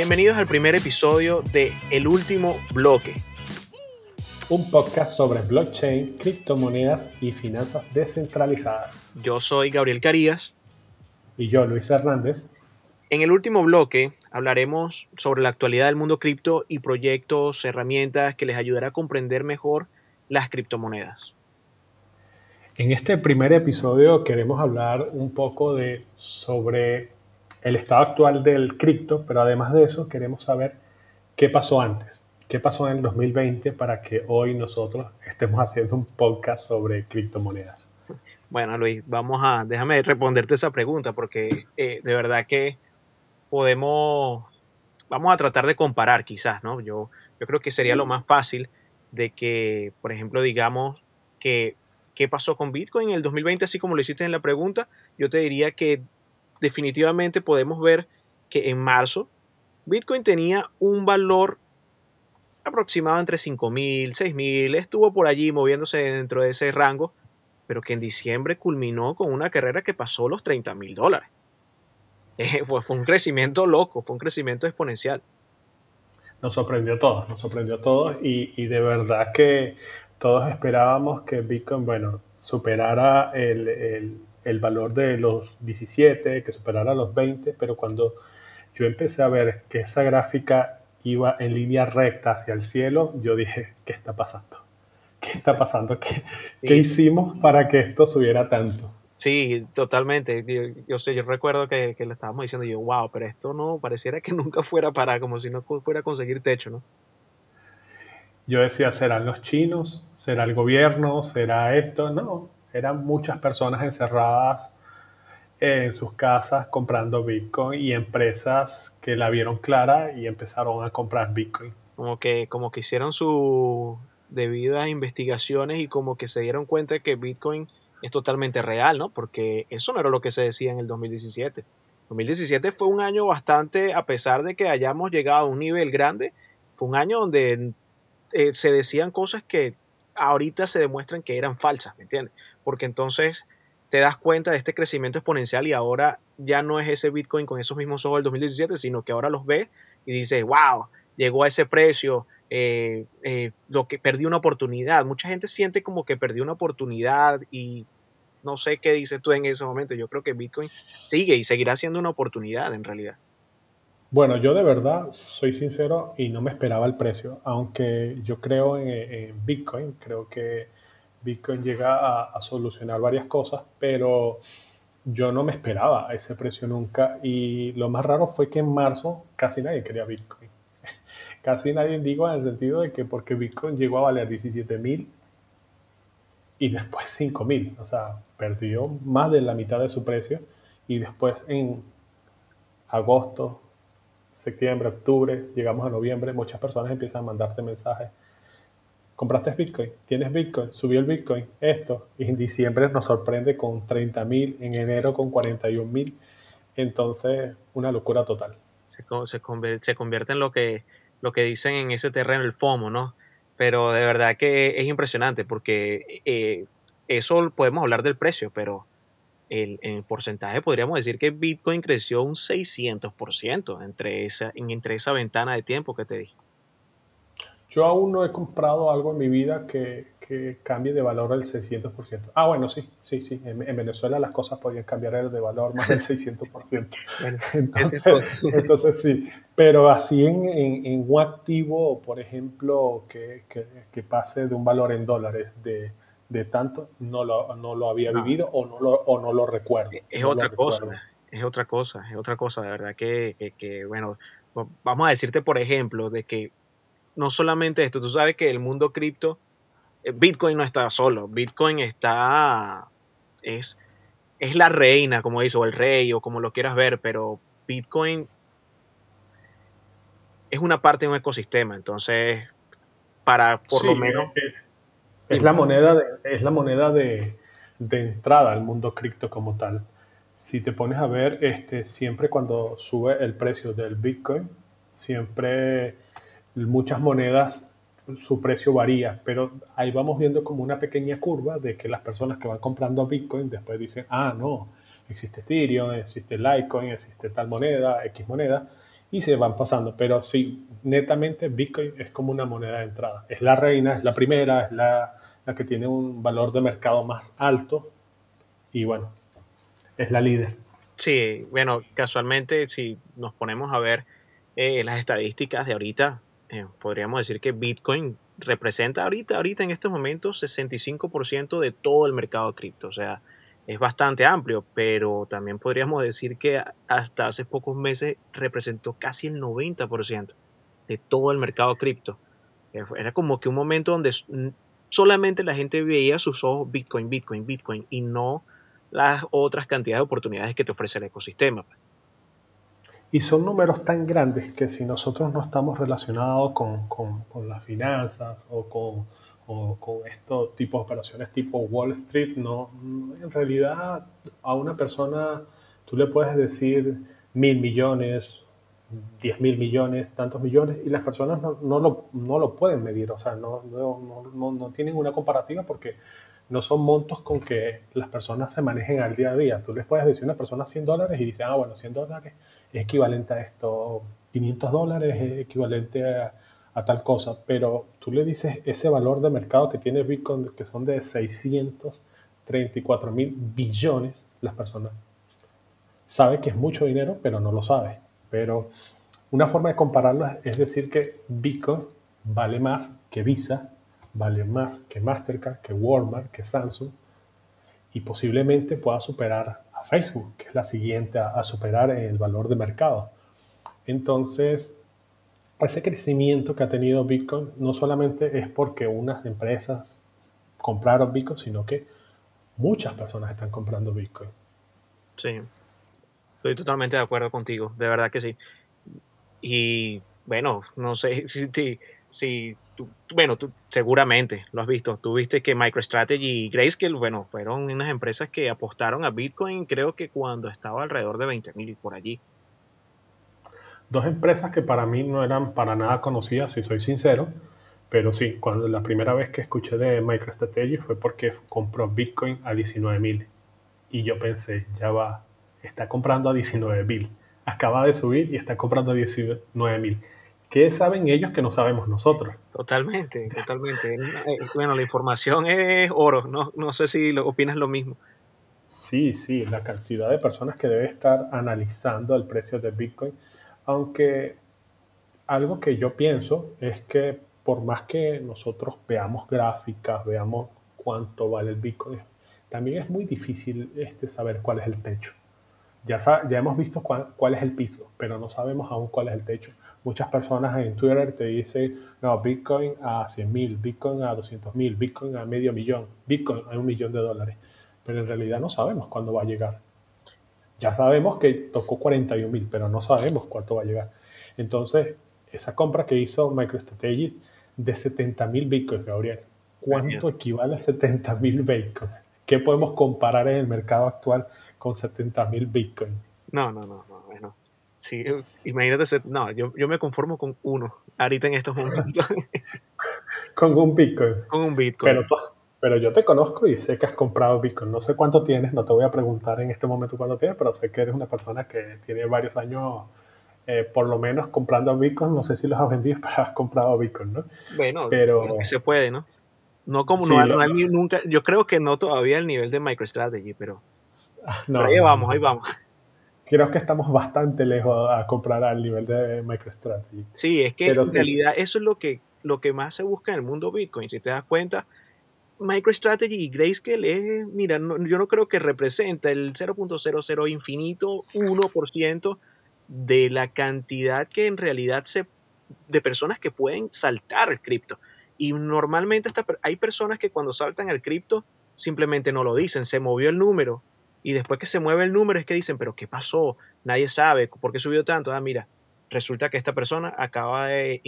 Bienvenidos al primer episodio de El Último Bloque. Un podcast sobre blockchain, criptomonedas y finanzas descentralizadas. Yo soy Gabriel Carías. Y yo, Luis Hernández. En el último bloque hablaremos sobre la actualidad del mundo cripto y proyectos, herramientas que les ayudará a comprender mejor las criptomonedas. En este primer episodio queremos hablar un poco de sobre el estado actual del cripto, pero además de eso queremos saber qué pasó antes, qué pasó en el 2020 para que hoy nosotros estemos haciendo un podcast sobre criptomonedas. Bueno, Luis, vamos a, déjame responderte esa pregunta porque eh, de verdad que podemos, vamos a tratar de comparar quizás, ¿no? Yo, yo creo que sería lo más fácil de que, por ejemplo, digamos que qué pasó con Bitcoin en el 2020, así como lo hiciste en la pregunta, yo te diría que definitivamente podemos ver que en marzo Bitcoin tenía un valor aproximado entre 5.000, 6.000, estuvo por allí moviéndose dentro de ese rango, pero que en diciembre culminó con una carrera que pasó los 30.000 dólares. Eh, fue, un crecimiento loco, fue un crecimiento exponencial. Nos sorprendió a todos, nos sorprendió a todos y, de verdad que todos esperábamos que Bitcoin, bueno, superara el el valor de los 17, que superara los 20, pero cuando yo empecé a ver que esa gráfica iba en línea recta hacia el cielo, yo dije, ¿qué está pasando? ¿Qué está pasando? ¿Qué, ¿qué hicimos para que esto subiera tanto? Sí, totalmente. Yo, sé, yo recuerdo que, que, le estábamos diciendo, yo, wow, pero esto no, pareciera que nunca fuera para, como si no fuera a conseguir techo, ¿no? Yo decía, ¿serán los chinos? ¿Será el gobierno? ¿Será esto? No, eran muchas personas encerradas en sus casas comprando Bitcoin y empresas que la vieron clara y empezaron a comprar Bitcoin. Como que, como que hicieron sus debidas investigaciones y como que se dieron cuenta de que Bitcoin es totalmente real, ¿no? Porque eso no era lo que se decía en el 2017. 2017 fue un año bastante, a pesar de que hayamos llegado a un nivel grande, fue un año donde eh, se decían cosas que ahorita se demuestran que eran falsas, ¿me entiendes? Porque entonces te das cuenta de este crecimiento exponencial y ahora ya no es ese Bitcoin con esos mismos ojos del 2017, sino que ahora los ves y dices, wow, llegó a ese precio, eh, eh, lo que perdí una oportunidad. Mucha gente siente como que perdió una oportunidad y no sé qué dices tú en ese momento. Yo creo que Bitcoin sigue y seguirá siendo una oportunidad en realidad. Bueno, yo de verdad soy sincero y no me esperaba el precio, aunque yo creo en, Bitcoin, creo que Bitcoin llega a, solucionar varias cosas, pero yo no me esperaba ese precio nunca y lo más raro fue que en marzo casi nadie quería Bitcoin. casi nadie digo en el sentido de que porque Bitcoin llegó a valer 17 mil y después 5 mil, o sea, perdió más de la mitad de su precio y después en agosto, septiembre, octubre, llegamos a noviembre, muchas personas empiezan a mandarte mensajes. ¿Compraste Bitcoin? ¿Tienes Bitcoin? ¿Subió el Bitcoin? Esto. Y en diciembre nos sorprende con 30 mil, en enero con 41 mil. Entonces, una locura total. Se, convierte, en lo que, lo que dicen en ese terreno, el FOMO, ¿no? Pero de verdad que es impresionante porque eh, eso podemos hablar del precio, pero el, en porcentaje podríamos decir que Bitcoin creció un 600% entre esa, entre esa ventana de tiempo que te dije. Yo aún no he comprado algo en mi vida que, que cambie de valor el 600%. Ah, bueno, sí, sí, sí. En, Venezuela las cosas podían cambiar de valor más del 600%. entonces, entonces, sí. Pero así en, en, en, un activo, por ejemplo, que, que, que pase de un valor en dólares de de tanto no lo, no lo había vivido o no lo, o no lo recuerdo. Es otra cosa, es otra cosa, es otra cosa, de verdad que, que, bueno, vamos a decirte por ejemplo de que no solamente esto, tú sabes que el mundo cripto, eh, Bitcoin no está solo, Bitcoin está, es, es la reina, como dice, o el rey, o como lo quieras ver, pero Bitcoin es una parte de un ecosistema, entonces, para por lo menos... Es la moneda de, es la moneda de, entrada al mundo cripto como tal. Si te pones a ver, este, siempre cuando sube el precio del Bitcoin, siempre muchas monedas su precio varía, pero ahí vamos viendo como una pequeña curva de que las personas que van comprando Bitcoin después dicen, ah, no, existe Ethereum, existe Litecoin, existe tal moneda, X moneda, y se van pasando. Pero sí, netamente Bitcoin es como una moneda de entrada. Es la reina, es la primera, es la, la que tiene un valor de mercado más alto y bueno, es la líder. Sí, bueno, casualmente si nos ponemos a ver eh, las estadísticas de ahorita, eh, podríamos decir que Bitcoin representa ahorita, ahorita en estos momentos 65% de todo el mercado de cripto. O sea, es bastante amplio, pero también podríamos decir que hasta hace pocos meses representó casi el 90% de todo el mercado cripto. Eh, era como que un momento donde solamente la gente veía sus ojos Bitcoin, Bitcoin, Bitcoin y no las otras cantidades de oportunidades que te ofrece el ecosistema. Y son números tan grandes que si nosotros no estamos relacionados con, con, las finanzas o con, o con estos tipos de operaciones tipo Wall Street, no, en realidad a una persona tú le puedes decir mil millones, diez mil millones, tantos millones, y las personas no, no, lo, no lo, pueden medir, o sea, no, no, tienen una comparativa porque no son montos con que las personas se manejen al día a día. Tú les puedes decir a una persona 100 dólares y dice, ah, bueno, 100 dólares es equivalente a esto, 500 dólares es equivalente a, tal cosa, pero tú le dices ese valor de mercado que tiene Bitcoin, que son de 634 mil billones, las personas sabe que es mucho dinero, pero no lo sabe. Pero una forma de compararlo es decir que Bitcoin vale más que Visa, vale más que Mastercard, que Walmart, que Samsung y posiblemente pueda superar a Facebook, que es la siguiente a, superar en el valor de mercado. Entonces, ese crecimiento que ha tenido Bitcoin no solamente es porque unas empresas compraron Bitcoin, sino que muchas personas están comprando Bitcoin. Sí, estoy totalmente de acuerdo contigo, de verdad que sí. Y bueno, no sé si, si bueno, tú seguramente lo has visto. Tú viste que MicroStrategy y Grayscale, bueno, fueron unas empresas que apostaron a Bitcoin, creo que cuando estaba alrededor de 20 mil por allí. Dos empresas que para mí no eran para nada conocidas, si soy sincero, pero sí, cuando la primera vez que escuché de MicroStrategy fue porque compró Bitcoin a 19 mil. Y yo pensé, ya va, está comprando a 19 mil. Acaba de subir y está comprando a 19 mil ¿Qué saben ellos que no sabemos nosotros? Totalmente, totalmente. Eh, bueno, la información es oro. No, no sé si lo, opinas lo mismo. Sí, sí, la cantidad de personas que debe estar analizando el precio de Bitcoin. Aunque algo que yo pienso es que por más que nosotros veamos gráficas, veamos cuánto vale el Bitcoin, también es muy difícil este, saber cuál es el techo. Ya, ya hemos visto cuál, cuál es el piso, pero no sabemos aún cuál es el techo muchas personas en Twitter te dicen, no, Bitcoin a 100 mil, Bitcoin a 200 mil, Bitcoin a medio millón, Bitcoin a un millón de dólares. Pero en realidad no sabemos cuándo va a llegar. Ya sabemos que tocó 41 mil, pero no sabemos cuánto va a llegar. Entonces, esa compra que hizo MicroStrategy de 70 mil Bitcoin, Gabriel, ¿cuánto equivale a 70 mil Bitcoin? ¿Qué podemos comparar en el mercado actual con 70 mil Bitcoin? No, no, no, no, bueno. Sí, imagínate, no, yo, yo me conformo con uno, ahorita en estos momentos. con un Bitcoin. Con un Bitcoin. Pero, pero yo te conozco y sé que has comprado Bitcoin. No sé cuánto tienes, no te voy a preguntar en este momento cuánto tienes, pero sé que eres una persona que tiene varios años, eh, por lo menos comprando Bitcoin. No sé si los has vendido, pero has comprado Bitcoin, ¿no? Bueno, pero se puede, ¿no? No como no, hay nunca, yo creo que no todavía el nivel de MicroStrategy, pero, no, ahí vamos, ahí vamos creo que estamos bastante lejos a comprar al nivel de MicroStrategy. Sí, es que en realidad eso es lo que, lo que más se busca en el mundo Bitcoin. Si te das cuenta, MicroStrategy y Grayscale es, mira, yo no creo que representa el 0.00 infinito 1% de la cantidad que en realidad se, de personas que pueden saltar el cripto. Y normalmente hay personas que cuando saltan el cripto simplemente no lo dicen, se movió el número, y después que se mueve el número es que dicen, pero ¿qué pasó? Nadie sabe, ¿por qué subió tanto? Ah, mira, resulta que esta persona acaba de,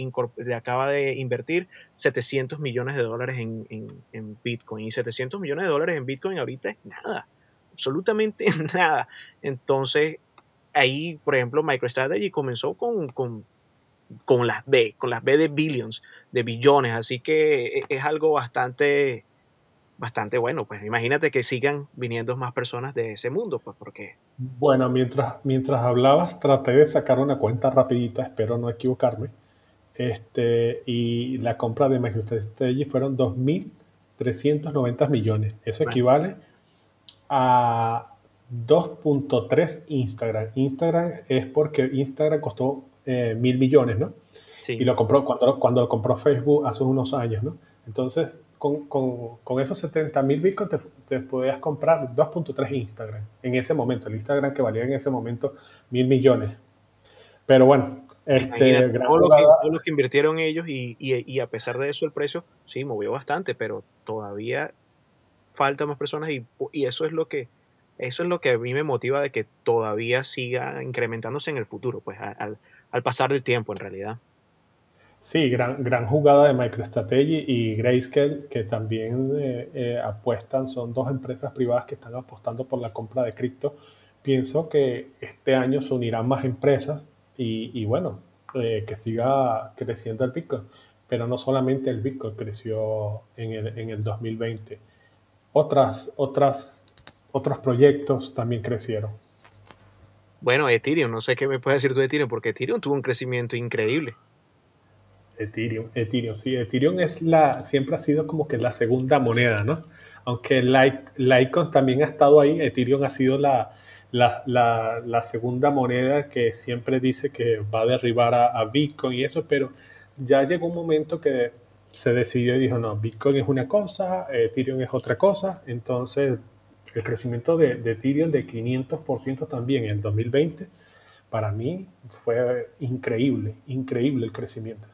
acaba de invertir 700 millones de dólares en, en, Bitcoin. Y 700 millones de dólares en Bitcoin ahorita es nada, absolutamente nada. Entonces, ahí, por ejemplo, MicroStrategy comenzó con, con, con las B, con las B de billions, de billones. Así que e, es algo bastante bastante bueno. Pues imagínate que sigan viniendo más personas de ese mundo, pues porque... Bueno, mientras, mientras hablabas, traté de sacar una cuenta rapidita, espero no equivocarme. Este, y la compra de MicroStrategy fueron 2.390 millones. Eso equivale a 2.3 Instagram. Instagram es porque Instagram costó eh, mil millones, ¿no? Sí. Y lo compró cuando, cuando lo compró Facebook hace unos años, ¿no? Entonces, con, con, con esos 70 mil bitcoins te, te, podías comprar 2.3 Instagram en ese momento. El Instagram que valía en ese momento mil millones. Pero bueno, este, todo, lo que, todo, lo que, invirtieron ellos y, y, y, a pesar de eso el precio sí movió bastante, pero todavía falta más personas y, y eso es lo que eso es lo que a mí me motiva de que todavía siga incrementándose en el futuro, pues al, al pasar del tiempo en realidad. Sí, gran, gran jugada de MicroStrategy y Grayscale, que también eh, eh, apuestan, son dos empresas privadas que están apostando por la compra de cripto. Pienso que este año se unirán más empresas y, bueno, eh, que siga creciendo el Bitcoin. Pero no solamente el Bitcoin creció en el, en el 2020. Otras, otras otros proyectos también crecieron. Bueno, Ethereum, no sé qué me puedes decir tú de Ethereum, porque Ethereum tuvo un crecimiento increíble. Ethereum, Ethereum, sí, Ethereum es la, siempre ha sido como que la segunda moneda, ¿no? Aunque Litecoin también ha estado ahí, Ethereum ha sido la, la, la, segunda moneda que siempre dice que va a derribar a, a, Bitcoin y eso, pero ya llegó un momento que se decidió y dijo, no, Bitcoin es una cosa, Ethereum es otra cosa, entonces el crecimiento de, de Ethereum de 500% también en el 2020, para mí fue increíble, increíble el crecimiento.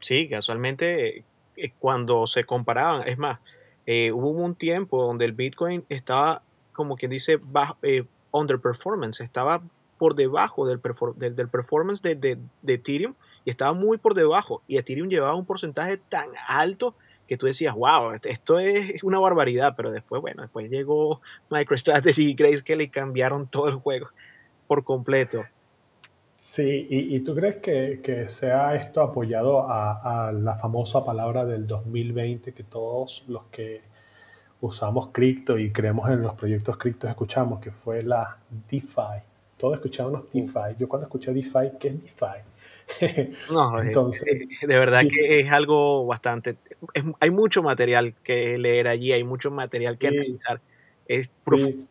Sí, casualmente eh, cuando se comparaban, es más, eh, hubo un tiempo donde el Bitcoin estaba, como quien dice, bajo, eh, underperformance, estaba por debajo del, del, performance de, de, Ethereum y estaba muy por debajo. Y Ethereum llevaba un porcentaje tan alto que tú decías, wow, esto es una barbaridad, pero después, bueno, después llegó MicroStrategy y Grayscale y cambiaron todo el juego por completo. Sí, ¿y, y tú crees que, que, sea esto apoyado a, a, la famosa palabra del 2020 que todos los que usamos cripto y creemos en los proyectos cripto escuchamos, que fue la DeFi? Todos escuchamos DeFi. Yo cuando escuché DeFi, ¿qué es DeFi? No, Entonces, de verdad que es algo bastante... Es, hay mucho material que leer allí, hay mucho material que analizar. Es, sí.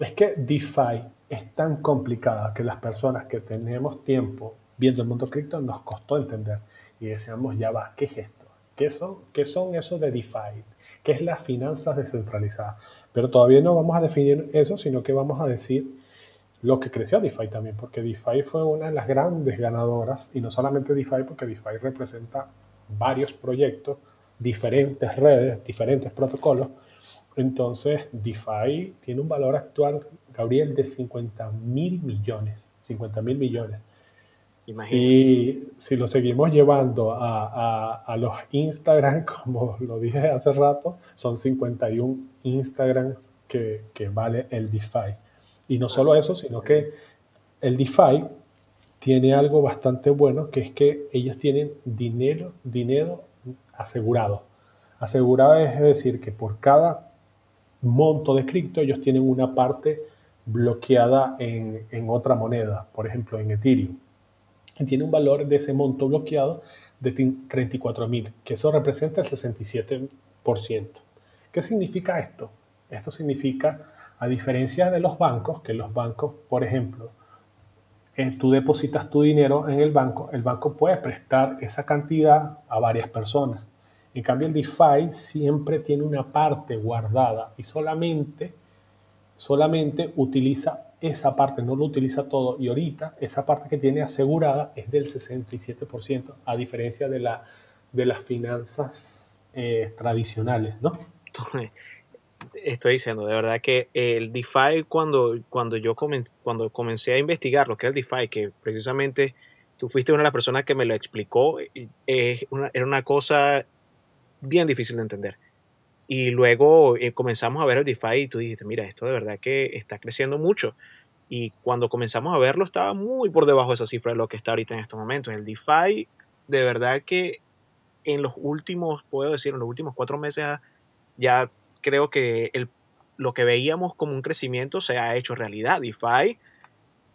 es que DeFi es tan complicada que las personas que tenemos tiempo viendo el mundo cripto nos costó entender. Y decíamos, ya va, ¿qué es esto? ¿Qué son, qué son eso de DeFi? ¿Qué es las finanzas descentralizadas? Pero todavía no vamos a definir eso, sino que vamos a decir lo que creció DeFi también, porque DeFi fue una de las grandes ganadoras, y no solamente DeFi, porque DeFi representa varios proyectos, diferentes redes, diferentes protocolos. Entonces, DeFi tiene un valor actual, Gabriel, de 50 mil millones. 50 mil millones. Si, si, lo seguimos llevando a, a, a, los Instagram, como lo dije hace rato, son 51 Instagrams que, que vale el DeFi. Y no solo eso, sino que el DeFi tiene algo bastante bueno, que es que ellos tienen dinero, dinero asegurado. Asegurado es decir, que por cada monto de cripto ellos tienen una parte bloqueada en, en otra moneda, por ejemplo en Ethereum. Y tiene un valor de ese monto bloqueado de 34 mil, que eso representa el 67%. ¿Qué significa esto? Esto significa a diferencia de los bancos, que los bancos, por ejemplo, eh, tú depositas tu dinero en el banco, el banco puede prestar esa cantidad a varias personas. En cambio, el DeFi siempre tiene una parte guardada y solamente, solamente utiliza esa parte, no lo utiliza todo. Y ahorita esa parte que tiene asegurada es del 67%, a diferencia de, la, de las finanzas eh, tradicionales, ¿no? estoy diciendo, de verdad que el DeFi, cuando, cuando yo cuando comencé a investigar lo que es el DeFi, que precisamente tú fuiste una de las personas que me lo explicó, eh, una, era una cosa bien difícil de entender. Y luego eh, comenzamos a ver el DeFi y tú dijiste, mira, esto de verdad que está creciendo mucho. Y cuando comenzamos a verlo estaba muy por debajo de esa cifra de lo que está ahorita en estos momentos. El DeFi, de verdad que en los últimos, puedo decir, en los últimos cuatro meses ha ya creo que el, lo que veíamos como un crecimiento se ha hecho realidad. DeFi,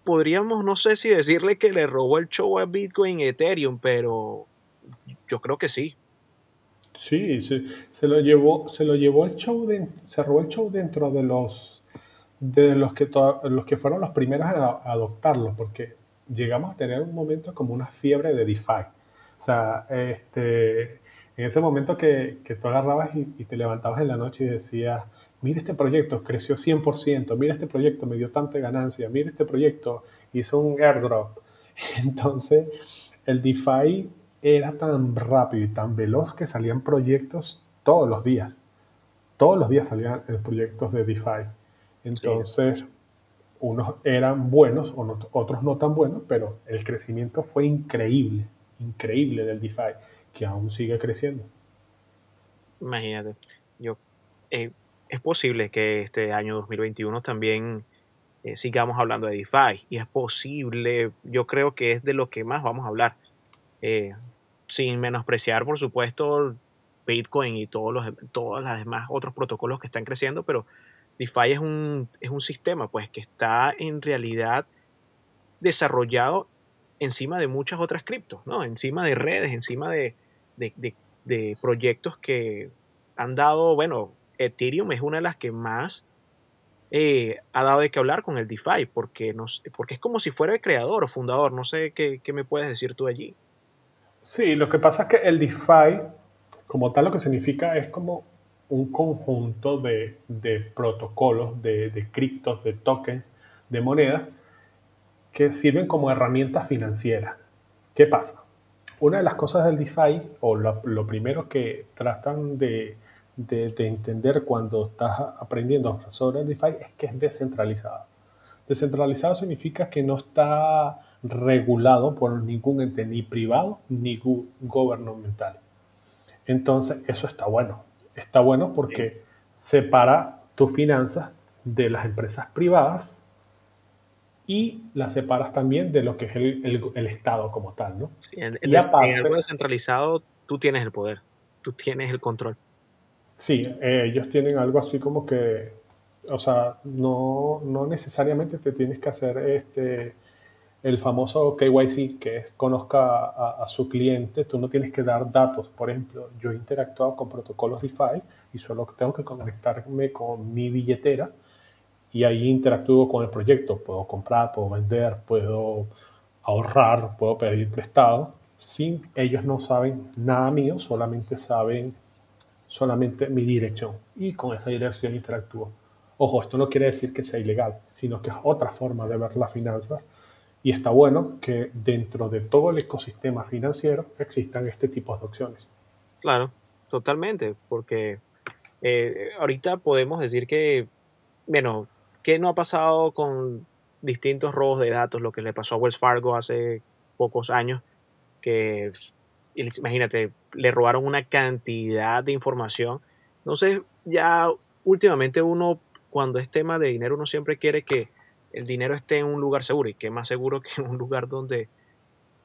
podríamos, no sé si decirle que le robó el show a Bitcoin y Ethereum, pero yo creo que sí. Sí, se, se, lo llevó, se lo llevó el show, de, se el show dentro de los de los que, los que fueron los primeros a, adoptarlo, porque llegamos a tener un momento como una fiebre de DeFi. O sea, este, en ese momento que, que tú agarrabas y, y, te levantabas en la noche y decías, mira este proyecto, creció 100%, mira este proyecto, me dio tanta ganancia, mira este proyecto, hizo un airdrop. Entonces, el DeFi era tan rápido y tan veloz que salían proyectos todos los días. Todos los días salían proyectos de DeFi. Entonces, unos eran buenos, otros no tan buenos, pero el crecimiento fue increíble, increíble del DeFi, que aún sigue creciendo. Imagínate, yo, eh, es posible que este año 2021 también eh, sigamos hablando de DeFi, y es posible, yo creo que es de lo que más vamos a hablar. Eh, sin menospreciar, por supuesto, Bitcoin y todos los, todos los demás otros protocolos que están creciendo, pero DeFi es un, es un sistema pues, que está en realidad desarrollado encima de muchas otras criptos, ¿no? encima de redes, encima de, de, de, proyectos que han dado, bueno, Ethereum es una de las que más eh, ha dado de qué hablar con el DeFi, porque, nos, porque es como si fuera el creador o fundador, no sé qué, qué me puedes decir tú allí. Sí, lo que pasa es que el DeFi, como tal, lo que significa es como un conjunto de, protocolos, de, criptos, de tokens, de monedas, que sirven como herramientas financieras. ¿Qué pasa? Una de las cosas del DeFi, o lo, primero que tratan de, de, entender cuando estás aprendiendo sobre el DeFi, es que es descentralizado. Descentralizado significa que no está regulado por ningún ente, ni privado ni gubernamental. Entonces, eso está bueno. Está bueno porque separa tus finanzas de las empresas privadas y las separas también de lo que es el, Estado como tal, ¿no? en, y aparte, descentralizado, tú tienes el poder, tú tienes el control. Sí, eh, ellos tienen algo así como que, o sea, no, no necesariamente te tienes que hacer este el famoso KYC, que conozca a, su cliente, tú no tienes que dar datos. Por ejemplo, yo he interactuado con protocolos DeFi y solo tengo que conectarme con mi billetera y ahí interactúo con el proyecto. Puedo comprar, puedo vender, puedo ahorrar, puedo pedir prestado. Sin ellos no saben nada mío, solamente saben solamente mi dirección y con esa dirección interactúo. Ojo, esto no quiere decir que sea ilegal, sino que es otra forma de ver las finanzas y está bueno que dentro de todo el ecosistema financiero existan este tipo de opciones. Claro, totalmente, porque eh, ahorita podemos decir que, bueno, ¿qué no ha pasado con distintos robos de datos? Lo que le pasó a Wells Fargo hace pocos años, que imagínate, le robaron una cantidad de información. Entonces, ya últimamente uno, cuando es tema de dinero, uno siempre quiere que el dinero esté en un lugar seguro y que más seguro que en un lugar donde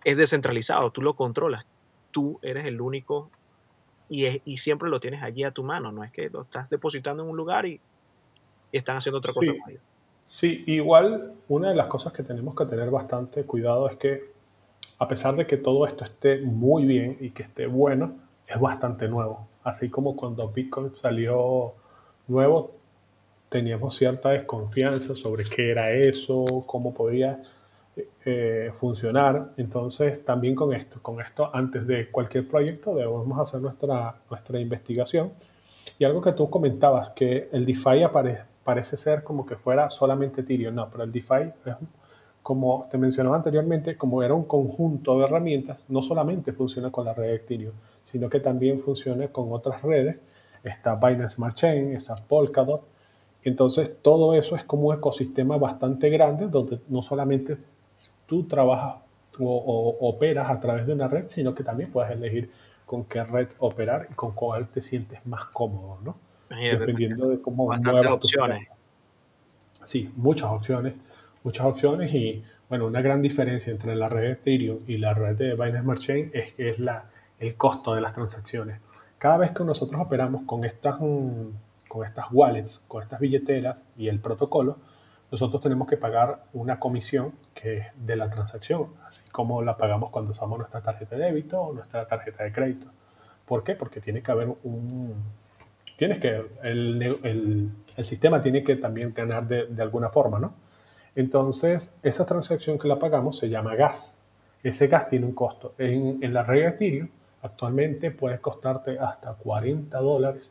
es descentralizado, tú lo controlas, tú eres el único y, y siempre lo tienes allí a tu mano, no es que lo estás depositando en un lugar y, están haciendo otra cosa. Sí, sí, igual una de las cosas que tenemos que tener bastante cuidado es que a pesar de que todo esto esté muy bien y que esté bueno, es bastante nuevo. Así como cuando Bitcoin salió nuevo, teníamos cierta desconfianza sobre qué era eso, cómo podía eh, funcionar. Entonces, también con esto, con esto, antes de cualquier proyecto, debemos hacer nuestra, nuestra investigación. Y algo que tú comentabas, que el DeFi parece ser como que fuera solamente Ethereum. No, pero el DeFi es, como te mencionaba anteriormente, como era un conjunto de herramientas, no solamente funciona con la red de Ethereum, sino que también funciona con otras redes. Está Binance Smart Chain, está Polkadot, entonces, todo eso es como un ecosistema bastante grande donde no solamente tú trabajas o, operas a través de una red, sino que también puedes elegir con qué red operar y con cuál te sientes más cómodo, ¿no? Dependiendo de cómo muevas opciones. Sí, muchas opciones, muchas opciones y bueno, una gran diferencia entre la red de Ethereum y la red de Binance Smart Chain es que es la, el costo de las transacciones. cada vez que nosotros operamos con estas, mm, con estas wallets, con estas billeteras y el protocolo, nosotros tenemos que pagar una comisión que es de la transacción, así como la pagamos cuando usamos nuestra tarjeta de débito o nuestra tarjeta de crédito. ¿Por qué? Porque tiene que haber un... Tienes que... El, el, sistema tiene que también ganar de, de, alguna forma, ¿no? Entonces, esa transacción que la pagamos se llama gas. Ese gas tiene un costo. En, en la red de Ethereum, actualmente puede costarte hasta 40 dólares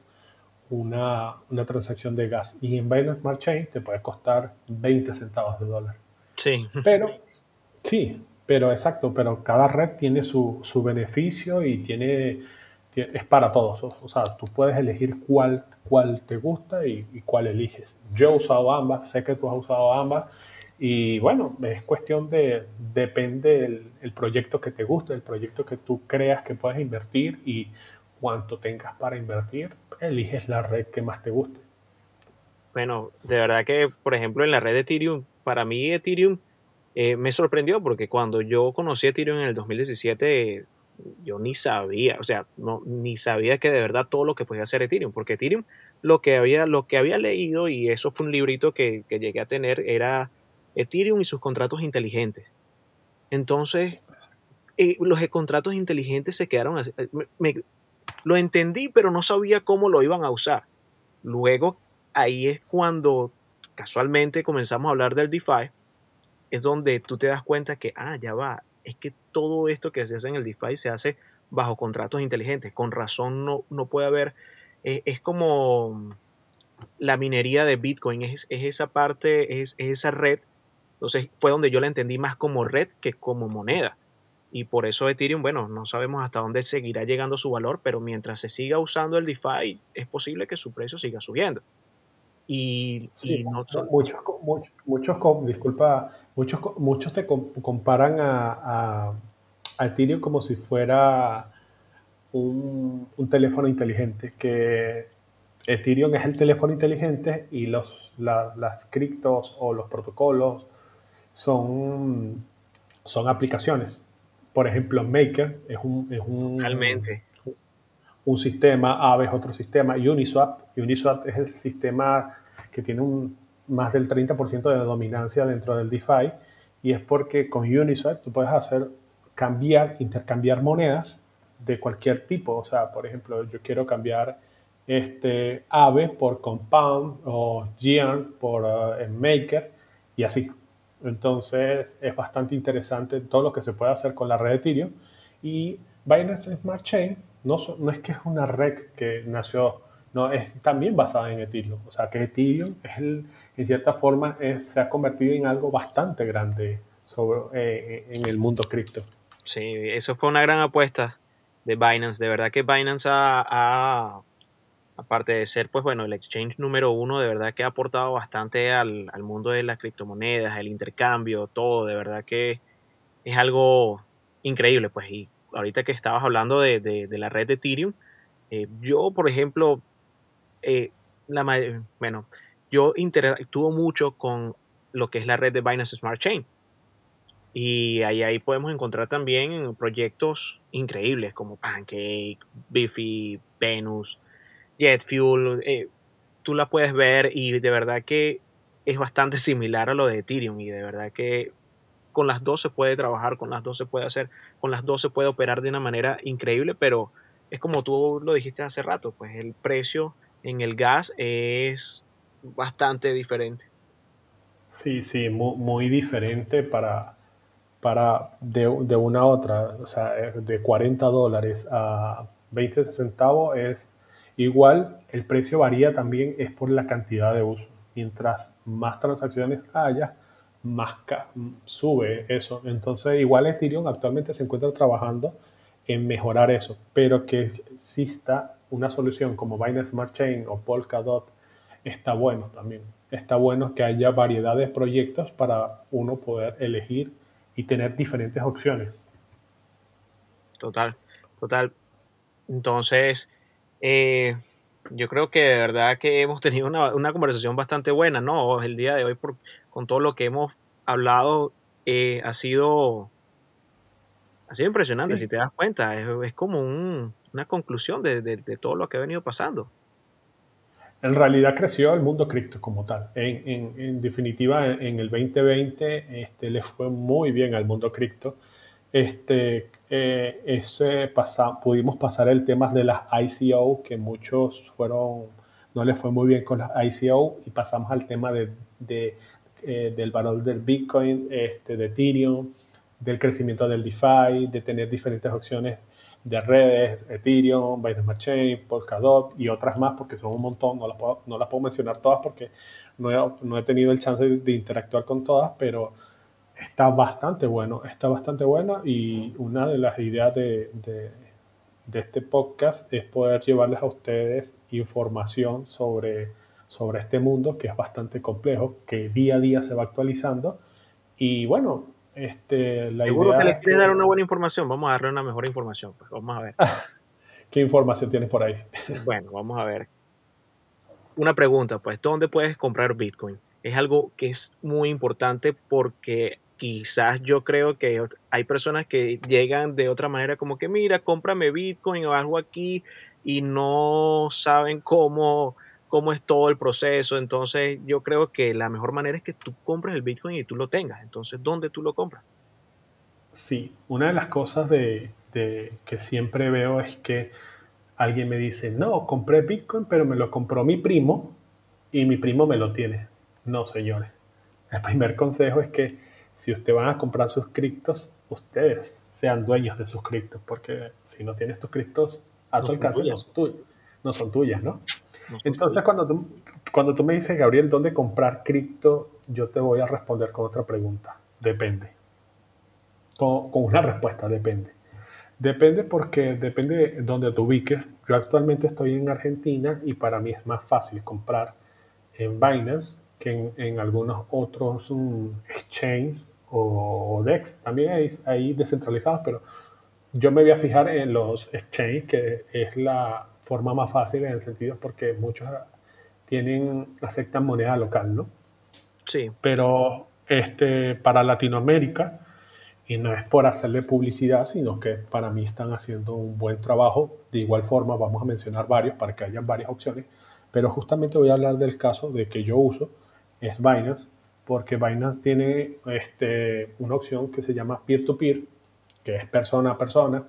una, una, transacción de gas. Y en Binance Smart Chain te puede costar 20 centavos de dólar. Sí. Pero, sí, pero exacto, pero cada red tiene su, su beneficio y tiene, tiene, es para todos. O sea, tú puedes elegir cuál, cuál te gusta y, y, cuál eliges. Yo he usado ambas, sé que tú has usado ambas. Y bueno, es cuestión de, depende el, el proyecto que te guste, el proyecto que tú creas que puedes invertir y cuánto tengas para invertir, eliges la red que más te guste. Bueno, de verdad que, por ejemplo, en la red de Ethereum, para mí Ethereum eh, me sorprendió porque cuando yo conocí Ethereum en el 2017, yo ni sabía, o sea, no, ni sabía que de verdad todo lo que podía hacer Ethereum, porque Ethereum lo que había, lo que había leído, y eso fue un librito que, que llegué a tener, era Ethereum y sus contratos inteligentes. Entonces, eh, los contratos inteligentes se quedaron así. Me, me, lo entendí, pero no sabía cómo lo iban a usar. Luego, ahí es cuando casualmente comenzamos a hablar del DeFi, es donde tú te das cuenta que, ah, ya va, es que todo esto que se hace en el DeFi se hace bajo contratos inteligentes. Con razón no, no puede haber, es, es como la minería de Bitcoin, es, es esa parte, es, es, esa red. Entonces fue donde yo la entendí más como red que como moneda. Y por eso Ethereum, bueno, no sabemos hasta dónde seguirá llegando su valor, pero mientras se siga usando el DeFi, es posible que su precio siga subiendo. Y, sí, y no muchos, muchos, muchos, disculpa, muchos, muchos te comparan a, a, a Ethereum como si fuera un, un, teléfono inteligente, que Ethereum es el teléfono inteligente y los, la, las criptos o los protocolos son, son aplicaciones por ejemplo, Maker es un, es un, un sistema, Aave es otro sistema, Uniswap, Uniswap es el sistema que tiene un, más del 30% de dominancia dentro del DeFi y es porque con Uniswap tú puedes hacer cambiar, intercambiar monedas de cualquier tipo. O sea, por ejemplo, yo quiero cambiar este Aave por Compound o Gian por uh, Maker y así. Entonces es bastante interesante todo lo que se puede hacer con la red de Ethereum. Y Binance Smart Chain no, no es que es una red que nació, no, es también basada en Ethereum. O sea que Ethereum es el, en cierta forma se ha convertido en algo bastante grande sobre, eh, en el mundo cripto. Sí, eso fue una gran apuesta de Binance. De verdad que Binance ha, ha aparte de ser, pues bueno, el exchange número uno, de verdad que ha aportado bastante al, al, mundo de las criptomonedas, el intercambio, todo, de verdad que es algo increíble, pues, y ahorita que estabas hablando de, de, la red de Ethereum, eh, yo, por ejemplo, eh, la, bueno, yo interactúo mucho con lo que es la red de Binance Smart Chain. Y ahí, ahí podemos encontrar también proyectos increíbles como Pancake, Biffy, Venus, Jet Fuel, eh, tú la puedes ver y de verdad que es bastante similar a lo de Ethereum y de verdad que con las dos se puede trabajar, con las dos se puede hacer, con las dos se puede operar de una manera increíble, pero es como tú lo dijiste hace rato, pues el precio en el gas es bastante diferente. Sí, sí, muy, diferente para, para de, de, una a otra, o sea, de 40 dólares a 20 centavos es Igual, el precio varía también es por la cantidad de uso. Mientras más transacciones haya, más sube eso. Entonces, igual Ethereum actualmente se encuentra trabajando en mejorar eso, pero que exista una solución como Binance Smart Chain o Polkadot está bueno también. Está bueno que haya variedad de proyectos para uno poder elegir y tener diferentes opciones. Total, total. Entonces, eh, yo creo que de verdad que hemos tenido una, una, conversación bastante buena, ¿no? El día de hoy, por, con todo lo que hemos hablado, eh, ha sido ha sido impresionante, sí. si te das cuenta. Es, es como un, una conclusión de, todo lo que ha venido pasando. En realidad creció el mundo cripto como tal. En, definitiva, en, el 2020 este, le fue muy bien al mundo cripto. Este, eh, ese pudimos pasar el tema de las ICO, que muchos fueron, no les fue muy bien con las ICO, y pasamos al tema de, eh, del valor del Bitcoin, este, de Ethereum, del crecimiento del DeFi, de tener diferentes opciones de redes, Ethereum, Binance Chain, Polkadot y otras más, porque son un montón, no las puedo, no las puedo mencionar todas porque no he, no he tenido el chance de, interactuar con todas, pero está bastante bueno, está bastante bueno y una de las ideas de, de, de, este podcast es poder llevarles a ustedes información sobre, sobre este mundo que es bastante complejo, que día a día se va actualizando y bueno, este, la Seguro que les quieres dar una buena información. Vamos a darle una mejor información. Pues vamos a ver. ¿Qué información tienes por ahí? bueno, vamos a ver. Una pregunta, pues, ¿dónde puedes comprar Bitcoin? Es algo que es muy importante porque quizás yo creo que hay personas que llegan de otra manera como que, mira, cómprame Bitcoin o algo aquí y no saben cómo cómo es todo el proceso. Entonces yo creo que la mejor manera es que tú compres el Bitcoin y tú lo tengas. Entonces, ¿dónde tú lo compras? Sí, una de las cosas de, que siempre veo es que alguien me dice, no, compré Bitcoin, pero me lo compró mi primo y mi primo me lo tiene. No, señores. El primer consejo es que si ustedes van a comprar sus criptos, ustedes sean dueños de sus criptos, porque si no tienes tus criptos a tu alcance, no son tuyas, ¿no? Entonces, cuando tú, cuando tú me dices, Gabriel, ¿dónde comprar cripto? Yo te voy a responder con otra pregunta. Depende. Con, una respuesta, depende. Depende porque depende de dónde te ubiques. Yo actualmente estoy en Argentina y para mí es más fácil comprar en Binance que en, algunos otros um, exchanges o, DEX. También hay, hay descentralizados, pero yo me voy a fijar en los exchanges, que es la forma más fácil en el sentido porque muchos tienen, aceptan moneda local, ¿no? Sí. Pero este, para Latinoamérica, y no es por hacerle publicidad, sino que para mí están haciendo un buen trabajo. De igual forma, vamos a mencionar varios para que haya varias opciones, pero justamente voy a hablar del caso de que yo uso, es Binance, porque Binance tiene este, una opción que se llama peer-to-peer, -peer, que es persona a persona,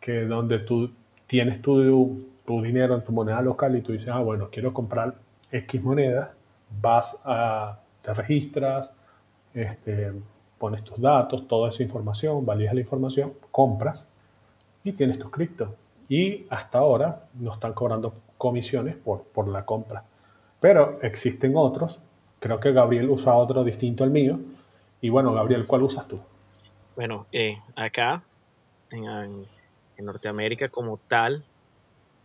que donde tú tienes tu tu dinero en tu moneda local y tú dices, ah, bueno, quiero comprar X moneda, vas a, te registras, este, pones tus datos, toda esa información, validas la información, compras y tienes tus cripto. Y hasta ahora no están cobrando comisiones por, por la compra. Pero existen otros, creo que Gabriel usa otro distinto al mío. Y bueno, Gabriel, ¿cuál usas tú? Bueno, eh, acá en, en Norteamérica como tal,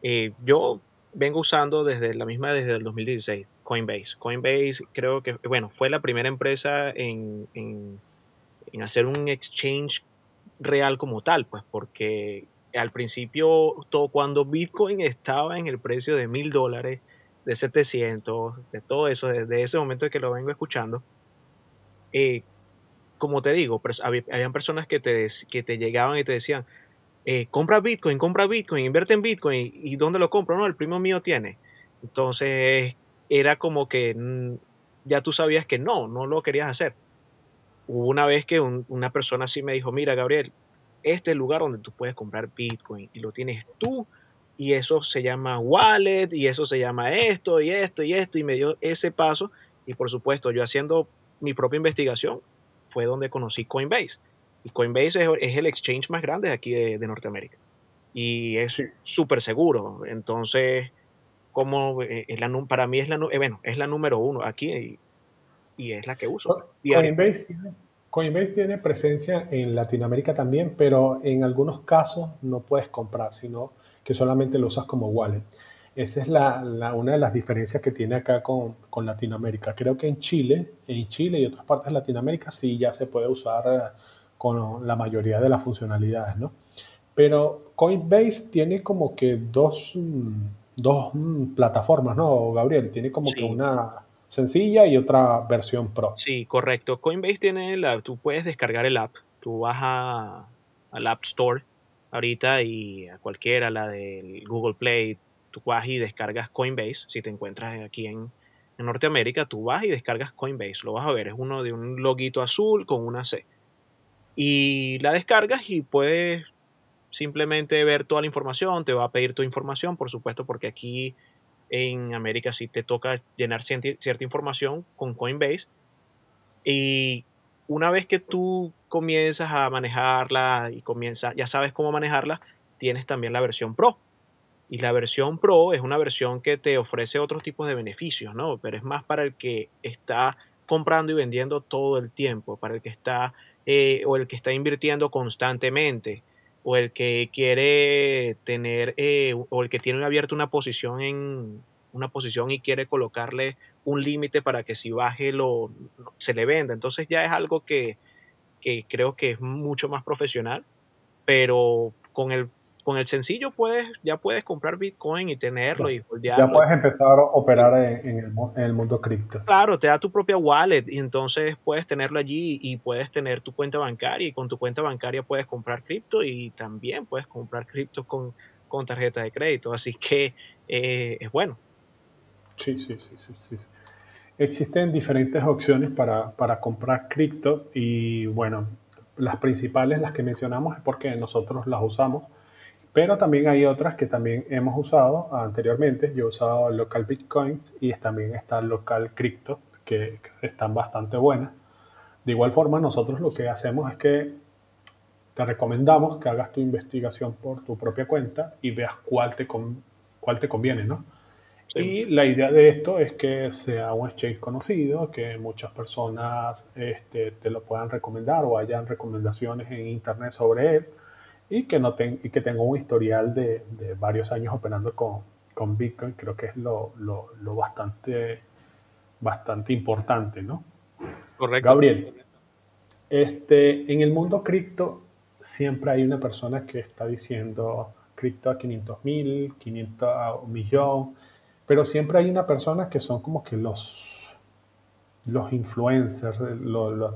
eh, yo vengo usando desde la misma desde el 2016, Coinbase. Coinbase creo que, bueno, fue la primera empresa en, en, hacer un exchange real como tal, pues porque al principio, todo, cuando Bitcoin estaba en el precio de mil dólares, de 700, de todo eso, desde ese momento que lo vengo escuchando, eh, como te digo, habían personas que te, que te llegaban y te decían, eh, compra Bitcoin, compra Bitcoin, invierte en Bitcoin. ¿Y dónde lo compro? No, el primo mío tiene. Entonces era como que mm, ya tú sabías que no, no lo querías hacer. Hubo una vez que una persona así me dijo, mira Gabriel, este es lugar donde tú puedes comprar Bitcoin y lo tienes tú y eso se llama wallet y eso se llama esto y esto y esto y me dio ese paso y por supuesto yo haciendo mi propia investigación fue donde conocí Coinbase y Coinbase es, el exchange más grande aquí de, Norteamérica. Y es súper seguro. Entonces, como eh, es la, para mí es la, eh, bueno, es la número uno aquí y, es la que uso. Coinbase tiene, Coinbase tiene presencia en Latinoamérica también, pero en algunos casos no puedes comprar, sino que solamente lo usas como wallet. Esa es la, una de las diferencias que tiene acá con, con, Latinoamérica. Creo que en Chile, en Chile y otras partes de Latinoamérica sí ya se puede usar con la mayoría de las funcionalidades, ¿no? Pero Coinbase tiene como que dos, mm, dos mm, plataformas, ¿no, Gabriel? Tiene como que una sencilla y otra versión pro. Sí, correcto. Coinbase tiene la, tú puedes descargar el app, tú vas a, al App Store ahorita y a cualquiera, la del Google Play, tú vas y descargas Coinbase, si te encuentras aquí en, Norteamérica, tú vas y descargas Coinbase, lo vas a ver, es uno de un loguito azul con una C. Y la descargas y puedes simplemente ver toda la información, te va a pedir tu información, por supuesto, porque aquí en América sí te toca llenar cierta información con Coinbase. Y una vez que tú comienzas a manejarla y comienza, ya sabes cómo manejarla, tienes también la versión Pro. Y la versión Pro es una versión que te ofrece otros tipos de beneficios, ¿no? Pero es más para el que está comprando y vendiendo todo el tiempo, para el que está eh, o el que está invirtiendo constantemente, o el que quiere tener, eh, o el que tiene abierto una posición en una posición y quiere colocarle un límite para que si baje lo, se le venda. Entonces ya es algo que, que creo que es mucho más profesional, pero con el con el sencillo puedes, ya puedes comprar Bitcoin y tenerlo y Ya puedes empezar a operar en, el, mundo cripto. Claro, te da tu propia wallet y entonces puedes tenerlo allí y puedes tener tu cuenta bancaria y con tu cuenta bancaria puedes comprar cripto y también puedes comprar cripto con, con tarjeta de crédito. Así que eh, es bueno. Sí, sí, sí, sí, sí. Existen diferentes opciones para, para comprar cripto y bueno, las principales, las que mencionamos, es porque nosotros las usamos pero también hay otras que también hemos usado anteriormente. Yo he usado local bitcoins y también está local crypto, que, están bastante buenas. De igual forma, nosotros lo que hacemos es que te recomendamos que hagas tu investigación por tu propia cuenta y veas cuál te, cuál te conviene, ¿no? Y la idea de esto es que sea un exchange conocido, que muchas personas este, te lo puedan recomendar o hayan recomendaciones en internet sobre él y que, no y que tengo un historial de, de varios años operando con, con, Bitcoin, creo que es lo, lo, lo, bastante, bastante importante, ¿no? Correcto. Gabriel, este, en el mundo cripto siempre hay una persona que está diciendo cripto a 500 mil, 500 a un millón, pero siempre hay una persona que son como que los, los influencers, los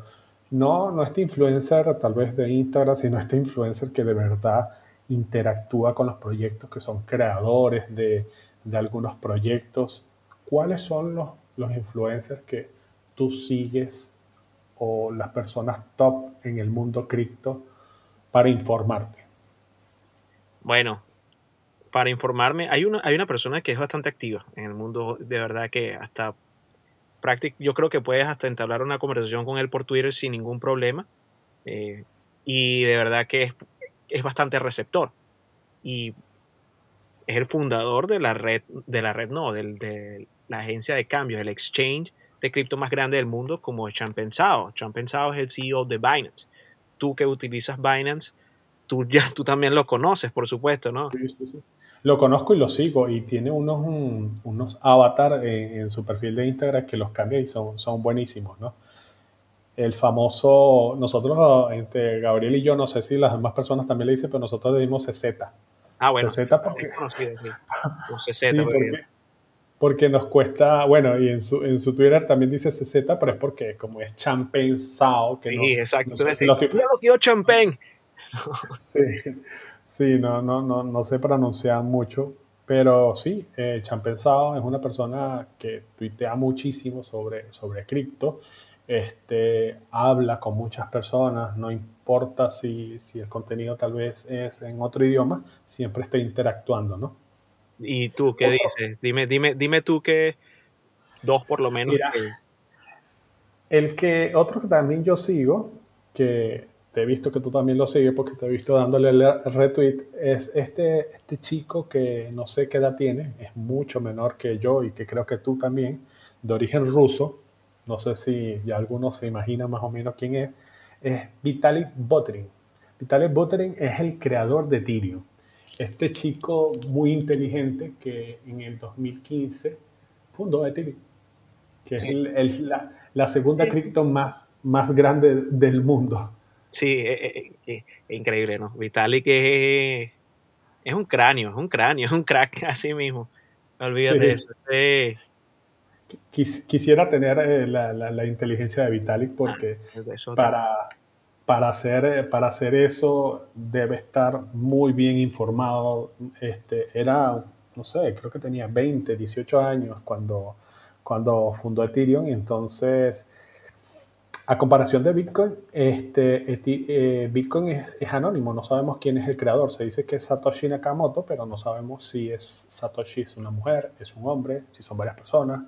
no, no este influencer tal vez de Instagram, sino este influencer que de verdad interactúa con los proyectos, que son creadores de, algunos proyectos. ¿Cuáles son los, los influencers que tú sigues o las personas top en el mundo cripto para informarte? Bueno, para informarme, hay una, hay una persona que es bastante activa en el mundo, de verdad que hasta yo creo que puedes hasta entablar una conversación con él por Twitter sin ningún problema. Eh, y de verdad que es, es, bastante receptor. Y es el fundador de la red, de la red no, de la agencia de cambios, el exchange de cripto más grande del mundo como Champensao. Champensao es el CEO de Binance. Tú que utilizas Binance, tú, ya, tú también lo conoces, por supuesto, ¿no? Sí, sí, sí. Lo conozco y lo sigo y tiene unos, unos avatar en, su perfil de Instagram que los cambia y son, son buenísimos, ¿no? El famoso, nosotros, entre Gabriel y yo, no sé si las demás personas también le dicen, pero nosotros le dimos CZ. Ah, bueno. CZ porque, sí, porque, nos cuesta, bueno, y en su, en su Twitter también dice CZ, pero es porque como es champagne sao, que sí, exacto. No sé lo quiero champagne. sí. Sí, no, no, no, no sé pronunciar mucho, pero sí, eh, Champensado es una persona que tuitea muchísimo sobre, sobre cripto, este, habla con muchas personas, no importa si, si, el contenido tal vez es en otro idioma, siempre está interactuando, ¿no? ¿Y tú qué dices? Dime, dime, dime tú que dos por lo menos. El que otro que también yo sigo, que te he visto que tú también lo sigues porque te he visto dándole el retweet, es este, este chico que no sé qué edad tiene, es mucho menor que yo y que creo que tú también, de origen ruso, no sé si ya algunos se imagina más o menos quién es, es Vitalik Buterin. Vitalik Buterin es el creador de Ethereum. Este chico muy inteligente que en el 2015 fundó Ethereum, que es la, segunda cripto más, más grande del mundo. Sí, es, increíble, ¿no? Vitalik es, es un cráneo, es un cráneo, es un crack así mismo. Olvídate de eso. Quisiera tener eh, la, inteligencia de Vitalik porque ah, para, para hacer, para hacer eso debe estar muy bien informado. Este, era, no sé, creo que tenía 20, 18 años cuando, cuando fundó Ethereum y entonces, a comparación de Bitcoin, este, eh, Bitcoin es, es, anónimo, no sabemos quién es el creador. Se dice que es Satoshi Nakamoto, pero no sabemos si es Satoshi es una mujer, es un hombre, si son varias personas.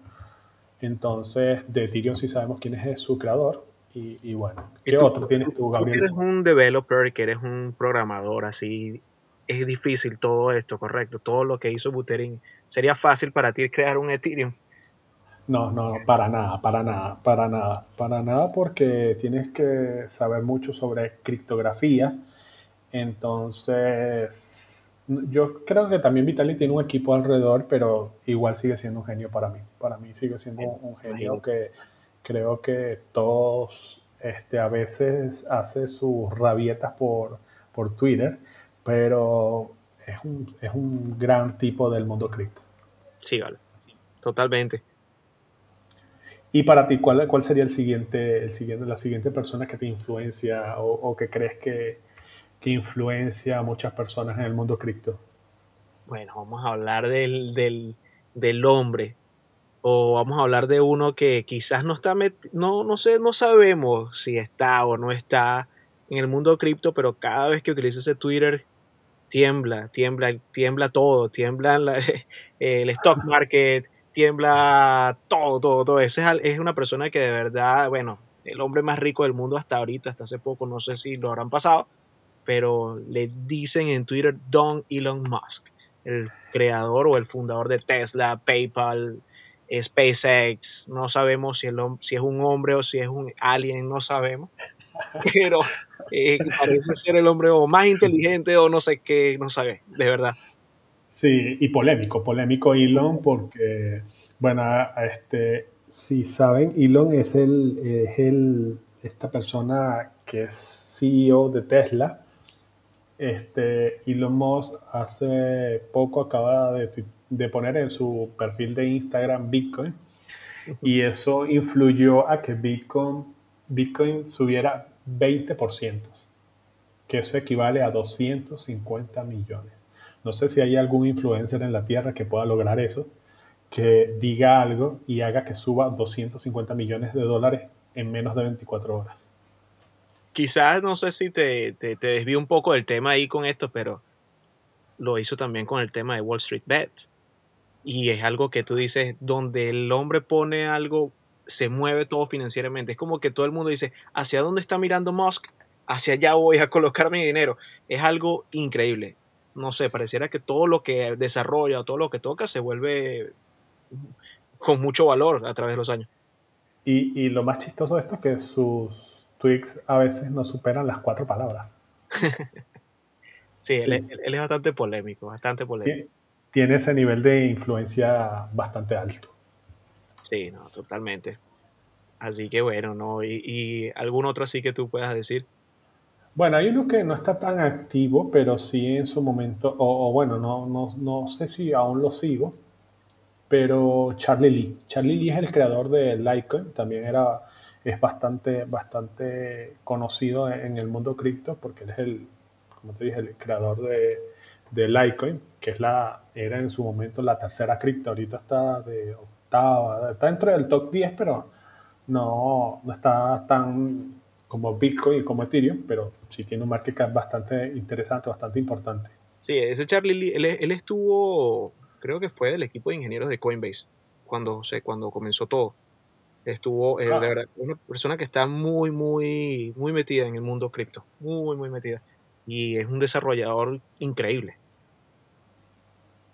Entonces, de Ethereum sí sabemos quién es su creador. Y, bueno, ¿qué otro tienes tú, Gabriel? Tú eres un developer, que eres un programador, así es difícil todo esto, correcto. Todo lo que hizo Buterin. ¿Sería fácil para ti crear un Ethereum? No, no, para nada, para nada, para nada, para nada, porque tienes que saber mucho sobre criptografía. Entonces, yo creo que también Vitali tiene un equipo alrededor, pero igual sigue siendo un genio para mí. Para mí sigue siendo un genio que creo que todos este, a veces hace sus rabietas por, por Twitter, pero es un, es un gran tipo del mundo cripto. Sí, vale. Totalmente. Y para ti, ¿cuál, cuál sería el siguiente, el siguiente, la siguiente persona que te influencia o, que crees que, que influencia a muchas personas en el mundo cripto? Bueno, vamos a hablar del, del, hombre. O vamos a hablar de uno que quizás no está, no, no sé, no sabemos si está o no está en el mundo cripto, pero cada vez que utiliza ese Twitter tiembla, tiembla, tiembla todo, tiembla el stock market, tiembla todo, todo, todo. Ese es, una persona que de verdad, bueno, el hombre más rico del mundo hasta ahorita, hasta hace poco, no sé si lo habrán pasado, pero le dicen en Twitter Don Elon Musk, el creador o el fundador de Tesla, PayPal, SpaceX. No sabemos si, si es un hombre o si es un alien, no sabemos. Pero eh, parece ser el hombre o más inteligente o no sé qué, no sabe, de verdad. Sí, y polémico, polémico Elon porque, bueno, este, si saben, Elon es el, es el, esta persona que es CEO de Tesla, este, Elon Musk hace poco acaba de, poner en su perfil de Instagram Bitcoin y eso influyó a que Bitcoin, Bitcoin subiera 20%, que eso equivale a 250 millones. No sé si hay algún influencer en la Tierra que pueda lograr eso, que diga algo y haga que suba 250 millones de dólares en menos de 24 horas quizás no sé si te, te, desvío un poco del tema ahí con esto, pero lo hizo también con el tema de Wall Street Bets. Y es algo que tú dices, donde el hombre pone algo, se mueve todo financieramente. Es como que todo el mundo dice, ¿hacia dónde está mirando Musk? Hacia allá voy a colocar mi dinero. Es algo increíble. No sé, pareciera que todo lo que desarrolla o todo lo que toca se vuelve con mucho valor a través de los años. Y, y lo más chistoso de esto es que sus tweets a veces no superan las cuatro palabras. sí, Él, es bastante polémico, bastante polémico. Tiene ese nivel de influencia bastante alto. Sí, no, totalmente. Así que bueno, ¿no? ¿Y, algún otro así que tú puedas decir? Bueno, hay uno que no está tan activo, pero sí en su momento, o, bueno, no, no, no, sé si aún lo sigo, pero Charlie Lee. Charlie Lee es el creador de Litecoin, también era es bastante, bastante conocido en el mundo cripto porque él es el, como te dije, el creador de, de Litecoin, que es la, era en su momento la tercera cripto, ahorita está de octava, está dentro del top 10, pero no, no está tan como Bitcoin y como Ethereum, pero sí tiene un market cap bastante interesante, bastante importante. Sí, ese Charlie Lee, él, él estuvo, creo que fue del equipo de ingenieros de Coinbase, cuando, se, cuando comenzó todo. Estuvo, eh, de verdad, una persona que está muy, muy, muy metida en el mundo cripto. Muy, muy metida. Y es un desarrollador increíble.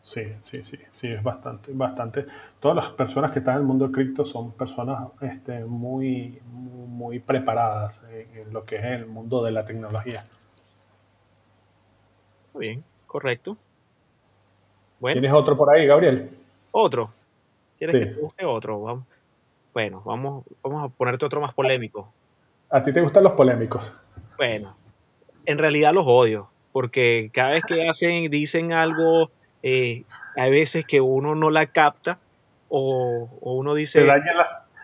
Sí, sí, sí, sí, es bastante, bastante. Todas las personas que están en el mundo cripto son personas este, muy, muy, preparadas en, lo que es el mundo de la tecnología. Muy bien, correcto. ¿Tienes otro por ahí, Gabriel? Otro. ¿Quieres que te busque otro? Vamos. Bueno, vamos, vamos a ponerte otro más polémico. ¿A ti te gustan los polémicos? Bueno, en realidad los odio, porque cada vez que hacen, dicen algo, eh, hay veces que uno no la capta o, uno dice... Te dañan,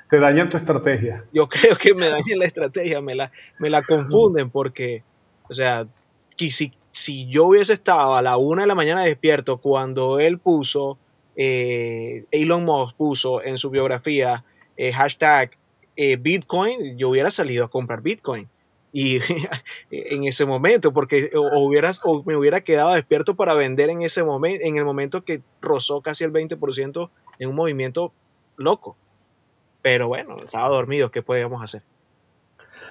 te dañan tu estrategia. Yo creo que me dañan la estrategia, me la, me la confunden porque, o sea, si, si yo hubiese estado a la una de la mañana despierto cuando él puso, eh, Elon Musk puso en su biografía eh, hashtag eh, Bitcoin, yo hubiera salido a comprar Bitcoin. Y en ese momento, porque o, hubieras, o me hubiera quedado despierto para vender en ese momento, en el momento que rozó casi el 20% en un movimiento loco. Pero bueno, estaba dormido, ¿qué podíamos hacer?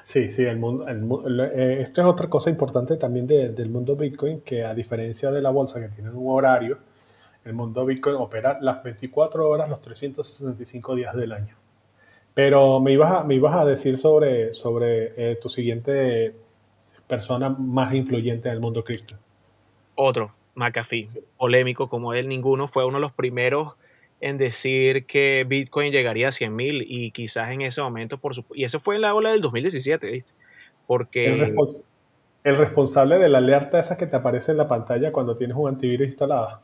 Sí, sí, el mundo, eh, esto es otra cosa importante también del mundo Bitcoin, que a diferencia de la bolsa que tiene un horario, el mundo Bitcoin opera las 24 horas, los 365 días del año. Pero me ibas a, me ibas a decir sobre, sobre eh, tu siguiente persona más influyente en el mundo cripto. Otro, McAfee, polémico como él, ninguno, fue uno de los primeros en decir que Bitcoin llegaría a 100 mil y quizás en ese momento, por y eso fue en la ola del 2017, ¿viste? Porque... El, responsable de la alerta esa que te aparece en la pantalla cuando tienes un antivirus instalado.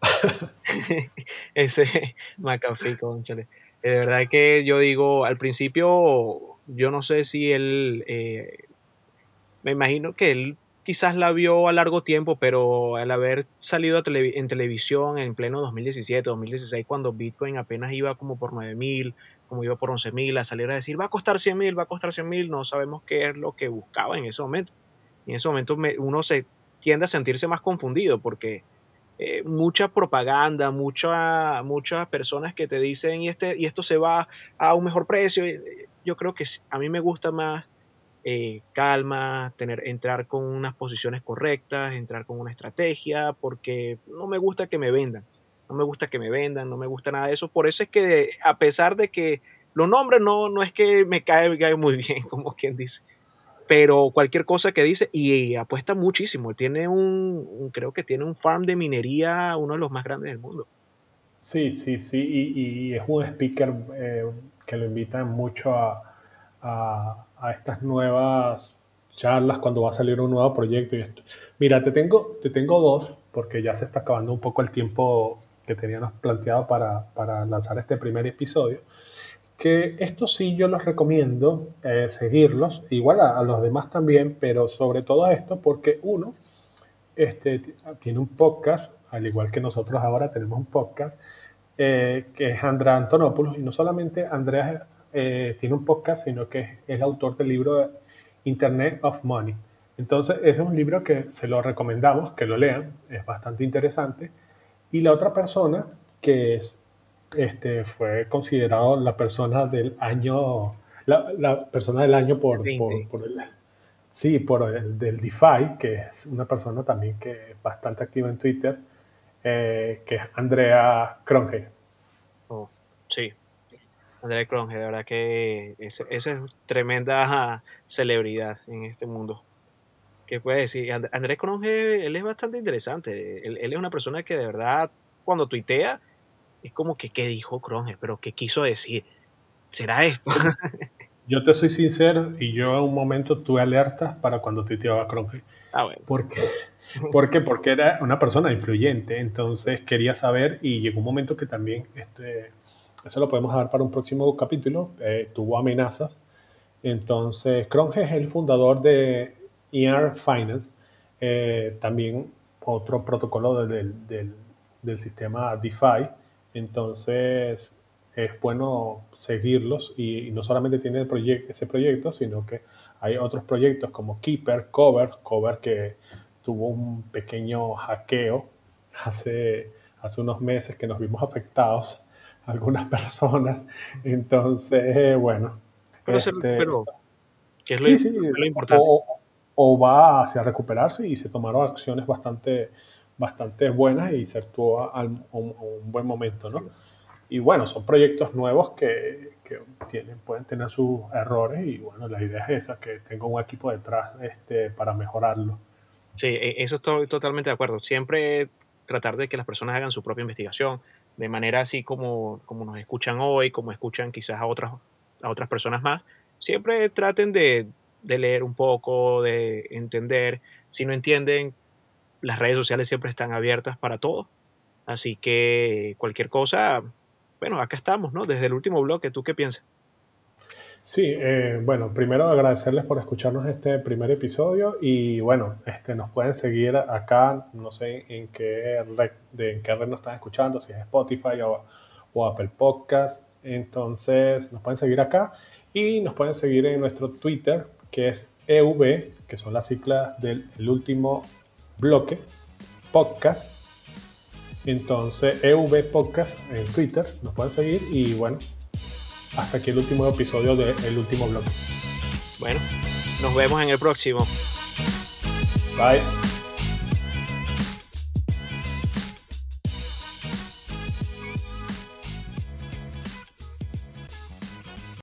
ese McAfee, conchale. De verdad que yo digo, al principio, yo no sé si él, eh, me imagino que él quizás la vio a largo tiempo, pero al haber salido en televisión en pleno 2017, 2016, cuando Bitcoin apenas iba como por 9 mil, como iba por 11 mil, a salir a decir va a costar 100 mil, va a costar 100 mil, no sabemos qué es lo que buscaba en ese momento. En ese momento uno se tiende a sentirse más confundido porque eh, mucha propaganda, mucha, muchas personas que te dicen y, este, y esto se va a un mejor precio. Yo creo que a mí me gusta más eh, calma, tener, entrar con unas posiciones correctas, entrar con una estrategia, porque no me gusta que me vendan, no me gusta que me vendan, no me gusta nada de eso. Por eso es que a pesar de que lo nombre no, no es que me cae, muy bien, como quien dice, pero cualquier cosa que dice y, apuesta muchísimo. Tiene un, creo que tiene un farm de minería, uno de los más grandes del mundo. Sí, sí, sí, y, es un speaker eh, que lo invita mucho a, a estas nuevas charlas cuando va a salir un nuevo proyecto y esto. Mira, te tengo, te tengo dos, porque ya se está acabando un poco el tiempo que teníamos planteado para, para lanzar este primer episodio. Que esto sí yo los recomiendo eh, seguirlos, igual a, los demás también, pero sobre todo a esto porque uno este, tiene un podcast, al igual que nosotros ahora tenemos un podcast, eh, que es Andrea Antonopoulos, y no solamente Andrea eh, tiene un podcast, sino que es el autor del libro Internet of Money. Entonces, ese es un libro que se lo recomendamos, que lo lean, es bastante interesante. Y la otra persona que es, este, fue considerado la persona del año, la, persona del año por, por, el, sí, por el del DeFi, que es una persona también que es bastante activa en Twitter, eh, que es Andrea Cronje. Oh, sí, André Cronje, de verdad que esa es tremenda celebridad en este mundo. ¿Qué puede decir? Andrés Cronje, él es bastante interesante. Él, es una persona que de verdad, cuando tuitea, es como que, ¿qué dijo Cronje? ¿Pero qué quiso decir? ¿Será esto? yo te soy sincero y yo en un momento tuve alertas para cuando tuiteaba Cronje. Ah, bueno. ¿Por qué? ¿Por qué? Porque era una persona influyente, entonces quería saber y llegó un momento que también este, eso lo podemos dar para un próximo capítulo, eh, tuvo amenazas. Entonces, Cronje es el fundador de ER Finance, eh, también otro protocolo del, del, del, sistema DeFi. Entonces, es bueno seguirlos y, no solamente tiene ese proyecto, sino que hay otros proyectos como Keeper, Cover, Cover que tuvo un pequeño hackeo hace, hace unos meses que nos vimos afectados algunas personas. Entonces, bueno. Pero, este, ¿qué es lo, importante? O, va hacia recuperarse y se tomaron acciones bastante, bastante buenas y se actuó a, un, buen momento, ¿no? Y bueno, son proyectos nuevos que, que, tienen, pueden tener sus errores y bueno, la idea es esa, que tenga un equipo detrás este, para mejorarlo. Sí, e, eso estoy totalmente de acuerdo. Siempre tratar de que las personas hagan su propia investigación, de manera así como, como nos escuchan hoy, como escuchan quizás a otras, a otras personas más, siempre traten de, leer un poco, de entender. Si no entienden, las redes sociales siempre están abiertas para todos. Así que cualquier cosa, bueno, acá estamos, ¿no? Desde el último bloque, ¿tú qué piensas? Sí, eh, bueno, primero agradecerles por escucharnos este primer episodio y bueno, este, nos pueden seguir acá, no sé en qué red, de, en qué red nos están escuchando, si es Spotify o, o Apple Podcast, entonces nos pueden seguir acá y nos pueden seguir en nuestro Twitter, que es EV, que son las siglas del último bloque, podcast. Entonces, EV Podcast en Twitter, nos pueden seguir y bueno, hasta aquí el último episodio del último bloque. Bueno, nos vemos en el próximo. Bye.